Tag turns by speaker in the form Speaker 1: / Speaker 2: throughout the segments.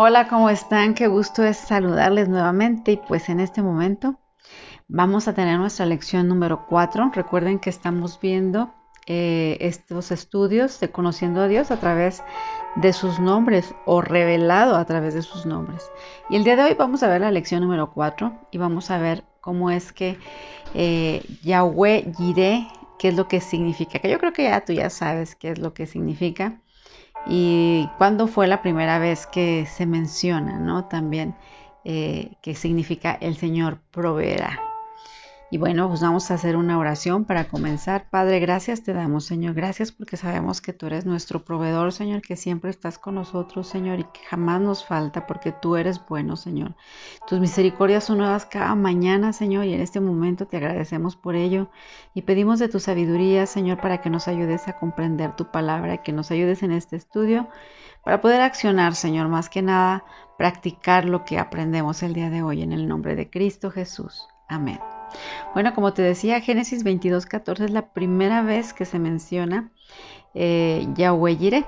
Speaker 1: Hola, ¿cómo están? Qué gusto es saludarles nuevamente y pues en este momento vamos a tener nuestra lección número 4. Recuerden que estamos viendo eh, estos estudios de conociendo a Dios a través de sus nombres o revelado a través de sus nombres. Y el día de hoy vamos a ver la lección número 4 y vamos a ver cómo es que eh, Yahweh Jireh, qué es lo que significa, que yo creo que ya tú ya sabes qué es lo que significa y cuándo fue la primera vez que se menciona, ¿no? También eh, que significa el Señor proveerá. Y bueno, pues vamos a hacer una oración para comenzar. Padre, gracias te damos, Señor. Gracias porque sabemos que tú eres nuestro proveedor, Señor, que siempre estás con nosotros, Señor, y que jamás nos falta porque tú eres bueno, Señor. Tus misericordias son nuevas cada mañana, Señor, y en este momento te agradecemos por ello. Y pedimos de tu sabiduría, Señor, para que nos ayudes a comprender tu palabra, que nos ayudes en este estudio para poder accionar, Señor, más que nada, practicar lo que aprendemos el día de hoy en el nombre de Cristo Jesús. Amén. Bueno, como te decía, Génesis 22, 14 es la primera vez que se menciona eh, Yahweh.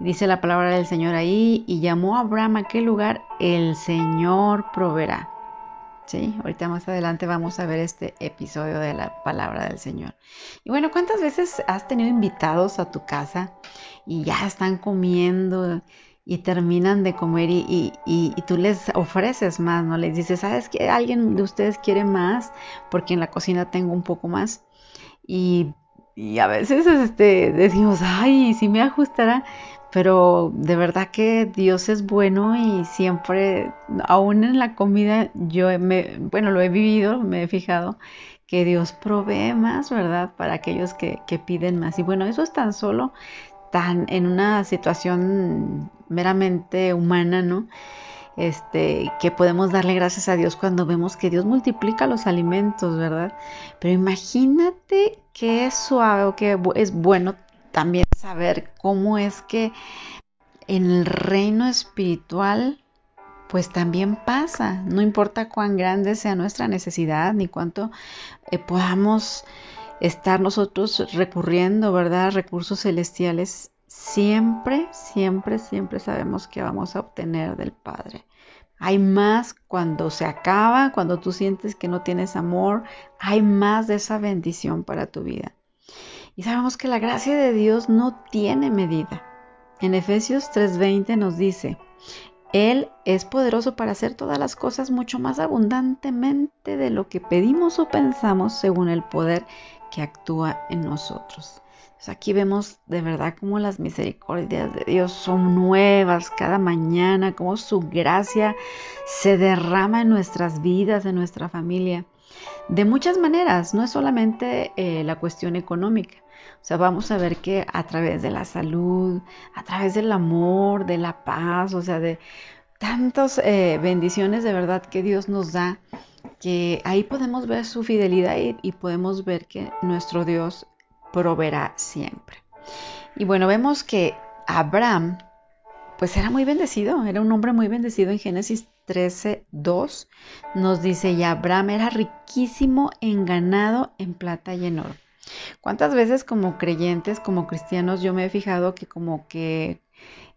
Speaker 1: Dice la palabra del Señor ahí, y llamó a Abraham a aquel lugar, el Señor proveerá. ¿Sí? Ahorita más adelante vamos a ver este episodio de la palabra del Señor. Y bueno, ¿cuántas veces has tenido invitados a tu casa y ya están comiendo y terminan de comer y, tú les ofreces más, ¿no? Les dices, ¿sabes que alguien de ustedes quiere más? Porque en la cocina tengo un poco más. Y, a veces este, decimos, ay, si me ajustará. Pero de verdad que Dios es bueno y siempre, aún en la comida, yo me, bueno, lo he vivido, me he fijado que Dios provee más, ¿verdad? Para aquellos que, que piden más. Y bueno, eso es tan solo tan en una situación meramente humana, ¿no? Este, que podemos darle gracias a Dios cuando vemos que Dios multiplica los alimentos, ¿verdad? Pero imagínate que es suave o que es bueno también saber cómo es que en el reino espiritual pues también pasa, no importa cuán grande sea nuestra necesidad ni cuánto eh, podamos estar nosotros recurriendo, ¿verdad? Recursos celestiales, siempre, siempre, siempre sabemos que vamos a obtener del Padre. Hay más cuando se acaba, cuando tú sientes que no tienes amor, hay más de esa bendición para tu vida. Y sabemos que la gracia de Dios no tiene medida. En Efesios 3:20 nos dice, Él es poderoso para hacer todas las cosas mucho más abundantemente de lo que pedimos o pensamos según el poder que actúa en nosotros. Aquí vemos de verdad cómo las misericordias de Dios son nuevas cada mañana, cómo su gracia se derrama en nuestras vidas, en nuestra familia. De muchas maneras, no es solamente eh, la cuestión económica. O sea, vamos a ver que a través de la salud, a través del amor, de la paz, o sea, de tantas eh, bendiciones de verdad que Dios nos da, que ahí podemos ver su fidelidad y, podemos ver que nuestro Dios proveerá siempre. Y bueno, vemos que Abraham, pues era muy bendecido, era un hombre muy bendecido en Génesis 13, 2, nos dice, y Abraham era riquísimo en ganado, en plata y en oro. ¿Cuántas veces como creyentes, como cristianos, yo me he fijado que como que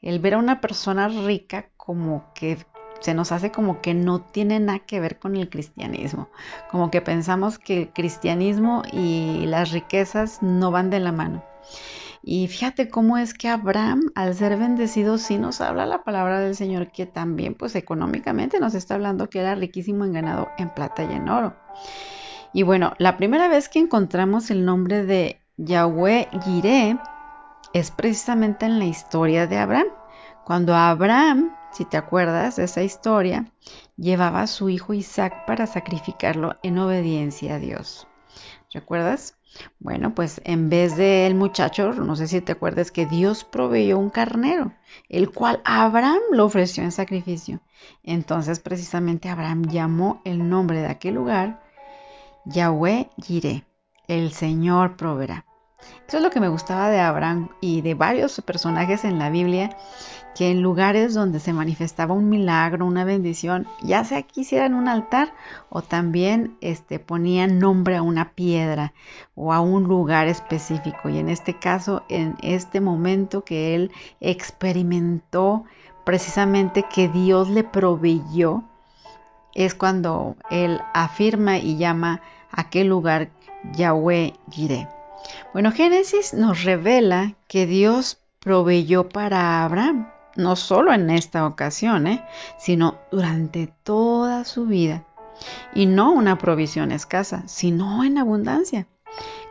Speaker 1: el ver a una persona rica como que se nos hace como que no tiene nada que ver con el cristianismo, como que pensamos que el cristianismo y las riquezas no van de la mano. Y fíjate cómo es que Abraham, al ser bendecido, sí nos habla la palabra del Señor, que también pues económicamente nos está hablando que era riquísimo en ganado, en plata y en oro. Y bueno, la primera vez que encontramos el nombre de Yahweh Jireh es precisamente en la historia de Abraham. Cuando Abraham si te acuerdas de esa historia, llevaba a su hijo Isaac para sacrificarlo en obediencia a Dios. ¿Recuerdas? Bueno, pues en vez del muchacho, no sé si te acuerdas que Dios proveyó un carnero, el cual Abraham lo ofreció en sacrificio. Entonces precisamente Abraham llamó el nombre de aquel lugar Yahweh Jireh, el Señor proveerá. Eso es lo que me gustaba de Abraham y de varios personajes en la Biblia, que en lugares donde se manifestaba un milagro, una bendición, ya sea que hicieran un altar o también este, ponían nombre a una piedra o a un lugar específico. Y en este caso, en este momento que él experimentó precisamente que Dios le proveyó, es cuando él afirma y llama a aquel lugar Yahweh Jireh. Bueno, Génesis nos revela que Dios proveyó para Abraham, no solo en esta ocasión, ¿eh? sino durante toda su vida. Y no una provisión escasa, sino en abundancia.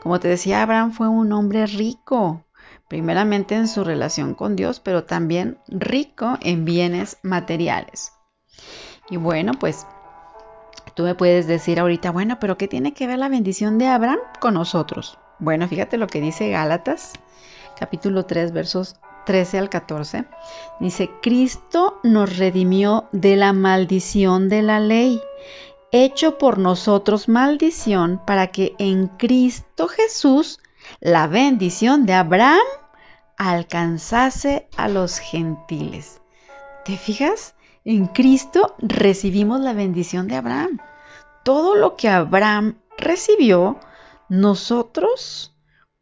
Speaker 1: Como te decía, Abraham fue un hombre rico, primeramente en su relación con Dios, pero también rico en bienes materiales. Y bueno, pues tú me puedes decir ahorita, bueno, pero ¿qué tiene que ver la bendición de Abraham con nosotros? Bueno, fíjate lo que dice Gálatas, capítulo 3, versos 13 al 14. Dice, Cristo nos redimió de la maldición de la ley, hecho por nosotros maldición, para que en Cristo Jesús la bendición de Abraham alcanzase a los gentiles. ¿Te fijas? En Cristo recibimos la bendición de Abraham. Todo lo que Abraham recibió, nosotros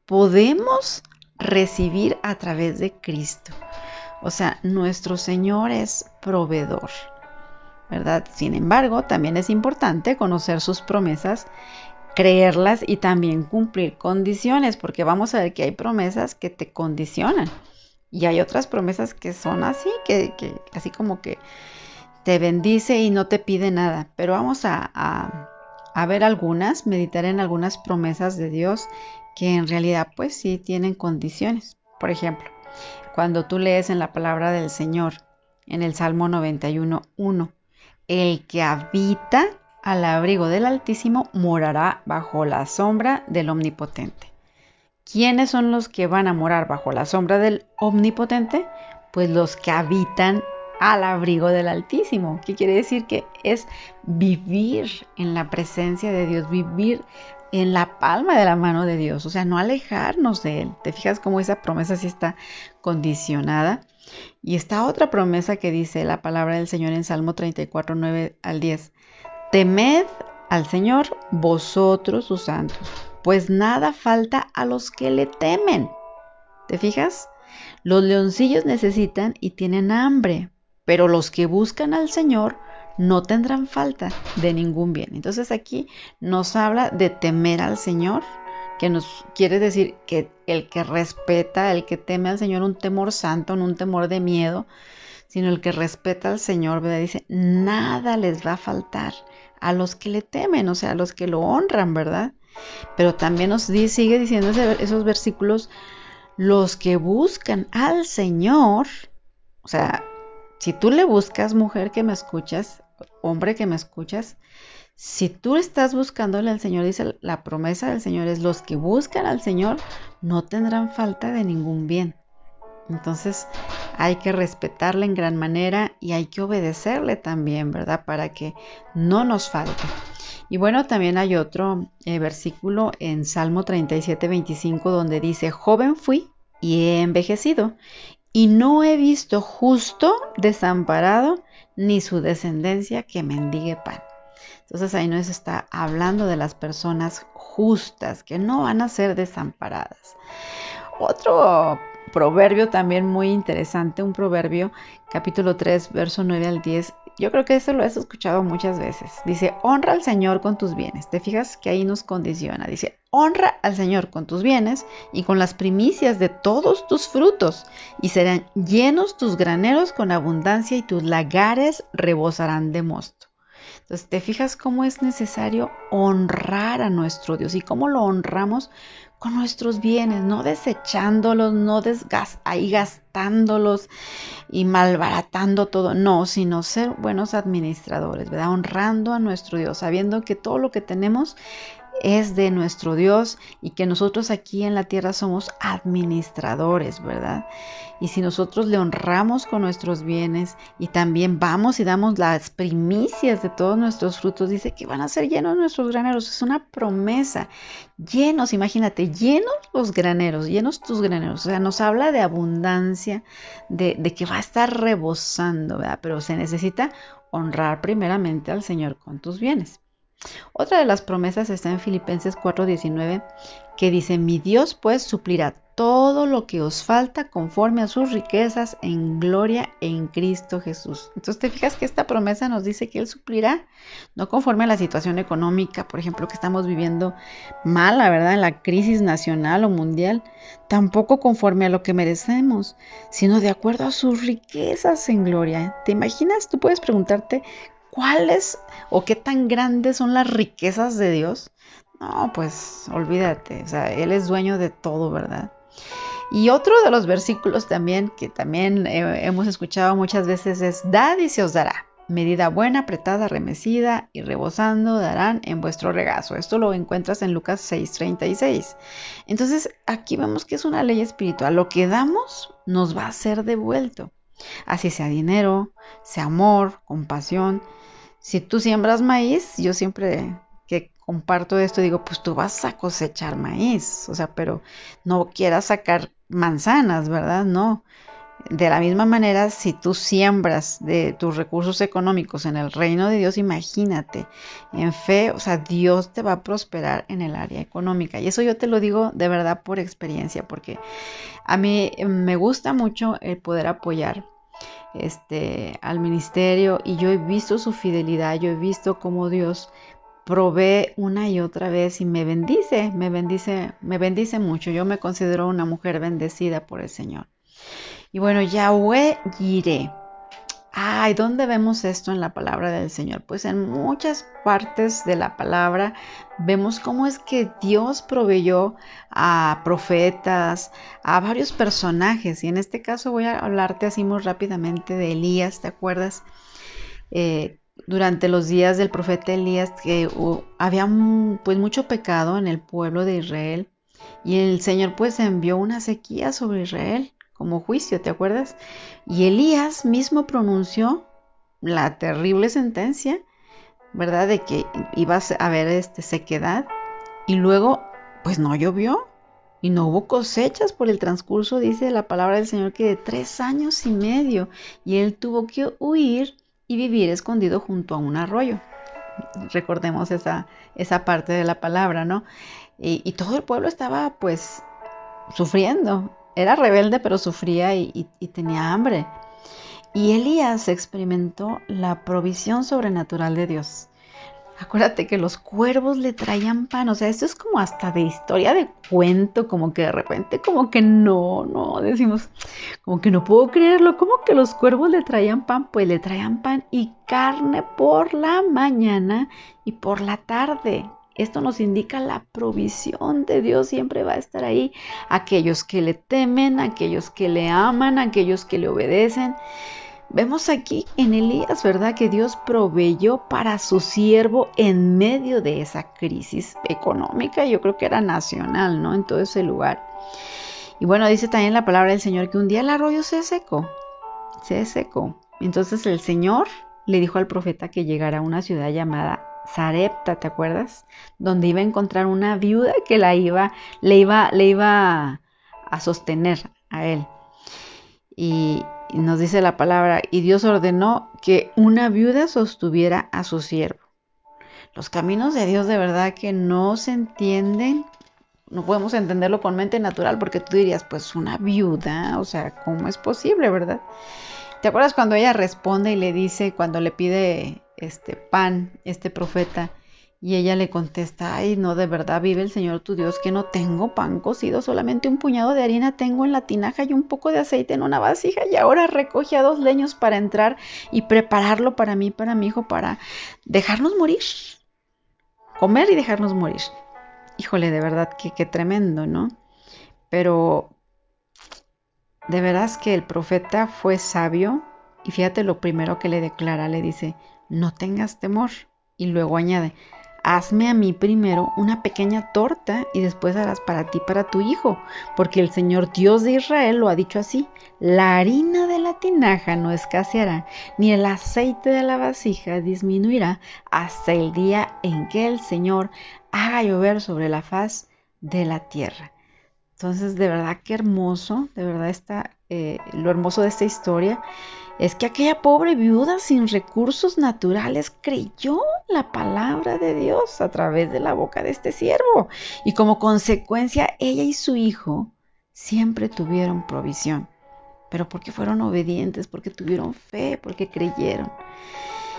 Speaker 1: podemos recibir a través de Cristo. O sea, nuestro Señor es proveedor. ¿Verdad? Sin embargo, también es importante conocer sus promesas, creerlas y también cumplir condiciones, porque vamos a ver que hay promesas que te condicionan y hay otras promesas que son así, que, así como que te bendice y no te pide nada. Pero vamos a, a ver algunas, meditar en algunas promesas de Dios que en realidad pues sí tienen condiciones. Por ejemplo, cuando tú lees en la palabra del Señor, en el Salmo 91.1, el que habita al abrigo del Altísimo morará bajo la sombra del Omnipotente. ¿Quiénes son los que van a morar bajo la sombra del Omnipotente? Pues los que habitan al abrigo del Altísimo, ¿Qué quiere decir que es vivir en la presencia de Dios, vivir en la palma de la mano de Dios, o sea, no alejarnos de Él. ¿Te fijas cómo esa promesa sí está condicionada? Y esta otra promesa que dice la palabra del Señor en Salmo 34, 9 al 10. Temed al Señor vosotros sus santos, pues nada falta a los que le temen. ¿Te fijas? Los leoncillos necesitan y tienen hambre, pero los que buscan al Señor no tendrán falta de ningún bien. Entonces aquí nos habla de temer al Señor, que nos quiere decir que el que respeta, el que teme al Señor, un temor santo, no un temor de miedo, sino el que respeta al Señor, ¿verdad? Dice, nada les va a faltar a los que le temen, o sea, a los que lo honran, ¿verdad? Pero también nos sigue diciendo esos versículos, los que buscan al Señor, o sea, si tú le buscas, mujer que me escuchas, hombre que me escuchas, si tú estás buscándole al Señor, dice la promesa del Señor es, los que buscan al Señor no tendrán falta de ningún bien. Entonces hay que respetarle en gran manera y hay que obedecerle también, ¿verdad? Para que no nos falte. Y bueno, también hay otro eh, versículo en Salmo 37, 25, donde dice, joven fui y he envejecido, y no he visto justo desamparado, ni su descendencia que mendigue pan. Entonces ahí nos está hablando de las personas justas que no van a ser desamparadas. Otro proverbio también muy interesante, un proverbio capítulo 3, verso 9 al 10. Yo creo que eso lo has escuchado muchas veces. Dice, honra al Señor con tus bienes. Te fijas que ahí nos condiciona. Dice, honra al Señor con tus bienes y con las primicias de todos tus frutos, y serán llenos tus graneros con abundancia y tus lagares rebosarán de mosto. Entonces, te fijas cómo es necesario honrar a nuestro Dios y cómo lo honramos con nuestros bienes, no desechándolos, no ahí gastándolos y malbaratando todo, no, sino ser buenos administradores, ¿verdad? Honrando a nuestro Dios, sabiendo que todo lo que tenemos es de nuestro Dios y que nosotros aquí en la tierra somos administradores, ¿verdad? Y si nosotros le honramos con nuestros bienes y también vamos y damos las primicias de todos nuestros frutos, dice que van a ser llenos nuestros graneros. Es una promesa. Llenos, imagínate, llenos los graneros, llenos tus graneros. O sea, nos habla de abundancia, de, que va a estar rebosando, ¿verdad? Pero se necesita honrar primeramente al Señor con tus bienes. Otra de las promesas está en Filipenses 4:19, que dice, mi Dios pues suplirá todo lo que os falta conforme a sus riquezas en gloria en Cristo Jesús. Entonces te fijas que esta promesa nos dice que Él suplirá, no conforme a la situación económica, por ejemplo, que estamos viviendo mala, ¿verdad? En la crisis nacional o mundial, tampoco conforme a lo que merecemos, sino de acuerdo a sus riquezas en gloria. ¿Te imaginas? Tú puedes preguntarte cuáles o qué tan grandes son las riquezas de Dios. No, pues olvídate, o sea, Él es dueño de todo, ¿verdad? Y otro de los versículos también que también eh, hemos escuchado muchas veces es, dad y se os dará. Medida buena, apretada, remecida y rebosando darán en vuestro regazo. Esto lo encuentras en Lucas 6:36. Entonces aquí vemos que es una ley espiritual. Lo que damos nos va a ser devuelto. Así sea dinero, sea amor, compasión. Si tú siembras maíz, yo siempre que comparto esto digo, pues tú vas a cosechar maíz, o sea, pero no quieras sacar manzanas, ¿verdad? No. De la misma manera, si tú siembras de tus recursos económicos en el reino de Dios, imagínate, en fe, o sea, Dios te va a prosperar en el área económica. Y eso yo te lo digo de verdad por experiencia, porque a mí me gusta mucho el poder apoyar este, al ministerio y yo he visto su fidelidad, yo he visto cómo Dios provee una y otra vez y me bendice, me bendice, me bendice mucho. Yo me considero una mujer bendecida por el Señor. Y bueno, Yahweh Jireh. Ay, ¿dónde vemos esto en la palabra del Señor? Pues en muchas partes de la palabra vemos cómo es que Dios proveyó a profetas, a varios personajes. Y en este caso voy a hablarte así muy rápidamente de Elías, ¿te acuerdas? Eh, durante los días del profeta Elías que había pues mucho pecado en el pueblo de Israel y el Señor pues envió una sequía sobre Israel como juicio, ¿te acuerdas? Y Elías mismo pronunció la terrible sentencia, ¿verdad? De que iba a haber este, sequedad y luego pues no llovió y no hubo cosechas por el transcurso, dice la palabra del Señor, que de tres años y medio y él tuvo que huir y vivir escondido junto a un arroyo. Recordemos esa, esa parte de la palabra, ¿no? Y, todo el pueblo estaba pues sufriendo. Era rebelde, pero sufría y tenía hambre. Y Elías experimentó la provisión sobrenatural de Dios. Acuérdate que los cuervos le traían pan, o sea, esto es como hasta de historia de cuento, como que de repente como que no, no, decimos, como que no puedo creerlo, como que los cuervos le traían pan, pues le traían pan y carne por la mañana y por la tarde. Esto nos indica la provisión de Dios siempre va a estar ahí. Aquellos que le temen, aquellos que le aman, aquellos que le obedecen. Vemos aquí en Elías, ¿verdad? Que Dios proveyó para su siervo en medio de esa crisis económica, yo creo que era nacional, ¿no? En todo ese lugar. Y bueno, dice también la palabra del Señor que un día el arroyo se secó, se secó. Entonces el Señor le dijo al profeta que llegara a una ciudad llamada ¿te acuerdas? Donde iba a encontrar una viuda que la iba, le iba, le iba a sostener a él. Y, y nos dice la palabra, y Dios ordenó que una viuda sostuviera a su siervo. Los caminos de Dios de verdad que no se entienden, no podemos entenderlo con mente natural porque tú dirías, pues una viuda, o sea, ¿cómo es posible, verdad? ¿Te acuerdas cuando ella responde y le dice, cuando le pide este pan, este profeta, y ella le contesta, ay, no, de verdad vive el Señor tu Dios que no tengo pan cocido, solamente un puñado de harina tengo en la tinaja y un poco de aceite en una vasija y ahora recogí a dos leños para entrar y prepararlo para mí, para mi hijo, para dejarnos morir, comer y dejarnos morir. Híjole, de verdad que qué tremendo, ¿no? Pero de veras que el profeta fue sabio y fíjate lo primero que le declara, le dice, no tengas temor. Y luego añade, hazme a mí primero una pequeña torta y después harás para ti, para tu hijo, porque el Señor Dios de Israel lo ha dicho así, la harina de la tinaja no escaseará, ni el aceite de la vasija disminuirá hasta el día en que el Señor haga llover sobre la faz de la tierra. Entonces, de verdad, qué hermoso, de verdad está eh, lo hermoso de esta historia. Es que aquella pobre viuda sin recursos naturales creyó la palabra de Dios a través de la boca de este siervo y como consecuencia ella y su hijo siempre tuvieron provisión, pero porque fueron obedientes, porque tuvieron fe, porque creyeron.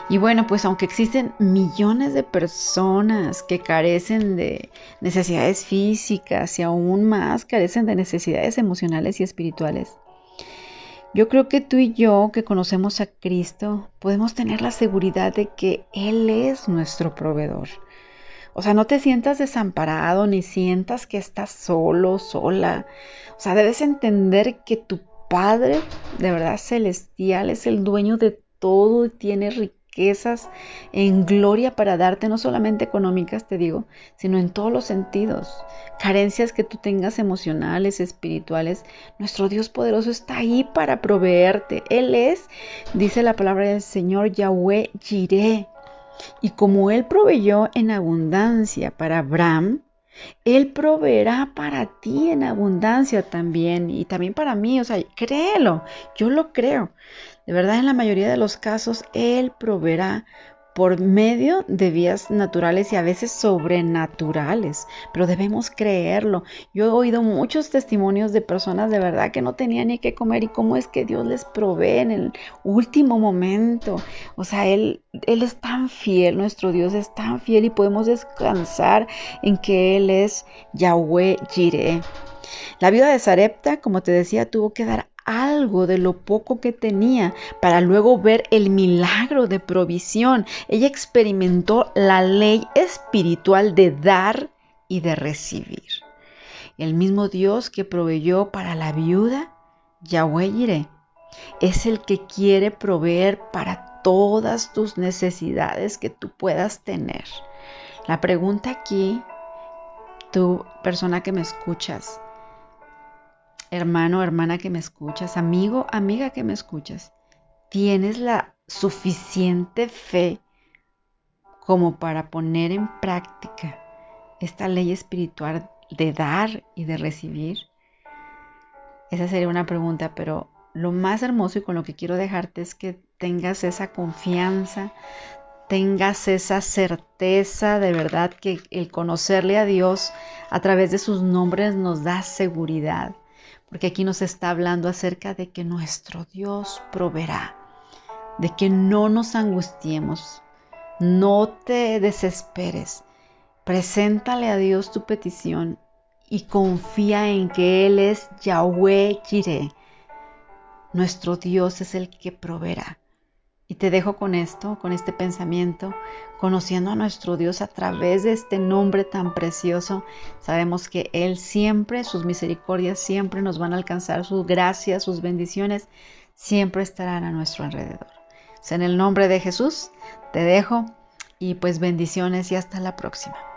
Speaker 1: Y bueno, pues aunque existen millones de personas que carecen de necesidades físicas y aún más carecen de necesidades emocionales y espirituales, yo creo que tú y yo que conocemos a Cristo podemos tener la seguridad de que Él es nuestro proveedor. O sea, no te sientas desamparado ni sientas que estás solo, sola. O sea, debes entender que tu Padre de verdad celestial es el dueño de todo y tiene riqueza riquezas en gloria para darte, no solamente económicas, te digo, sino en todos los sentidos. Carencias que tú tengas emocionales, espirituales, nuestro Dios poderoso está ahí para proveerte. Él es, dice la palabra del Señor, Yahweh Jireh. Y como Él proveyó en abundancia para Abraham, él proveerá para ti en abundancia también y también para mí. O sea, créelo, yo lo creo. De verdad, en la mayoría de los casos, Él proveerá por medio de vías naturales y a veces sobrenaturales, pero debemos creerlo. Yo he oído muchos testimonios de personas de verdad que no tenían ni qué comer y cómo es que Dios les provee en el último momento. O sea, Él, Él es tan fiel, nuestro Dios es tan fiel y podemos descansar en que Él es Yahweh Jireh. La viuda de Sarepta, como te decía, tuvo que dar algo de lo poco que tenía para luego ver el milagro de provisión. Ella experimentó la ley espiritual de dar y de recibir. El mismo Dios que proveyó para la viuda, Yahweh Jireh, es el que quiere proveer para todas tus necesidades que tú puedas tener. La pregunta aquí, tú persona que me escuchas, hermano, hermana que me escuchas, amigo, amiga que me escuchas, tienes la suficiente fe como para poner en práctica esta ley espiritual de dar y de recibir? Esa sería una pregunta, pero lo más hermoso y con lo que quiero dejarte es que tengas esa confianza, tengas esa certeza de verdad que el conocerle a Dios a través de sus nombres nos da seguridad porque aquí nos está hablando acerca de que nuestro Dios proveerá, de que no nos angustiemos, no te desesperes, preséntale a Dios tu petición y confía en que Él es Yahweh Jireh. Nuestro Dios es el que proveerá. Y te dejo con esto, con este pensamiento, conociendo a nuestro Dios a través de este nombre tan precioso. Sabemos que Él siempre, sus misericordias siempre nos van a alcanzar, sus gracias, sus bendiciones siempre estarán a nuestro alrededor. en el nombre de Jesús te dejo y pues bendiciones y hasta la próxima.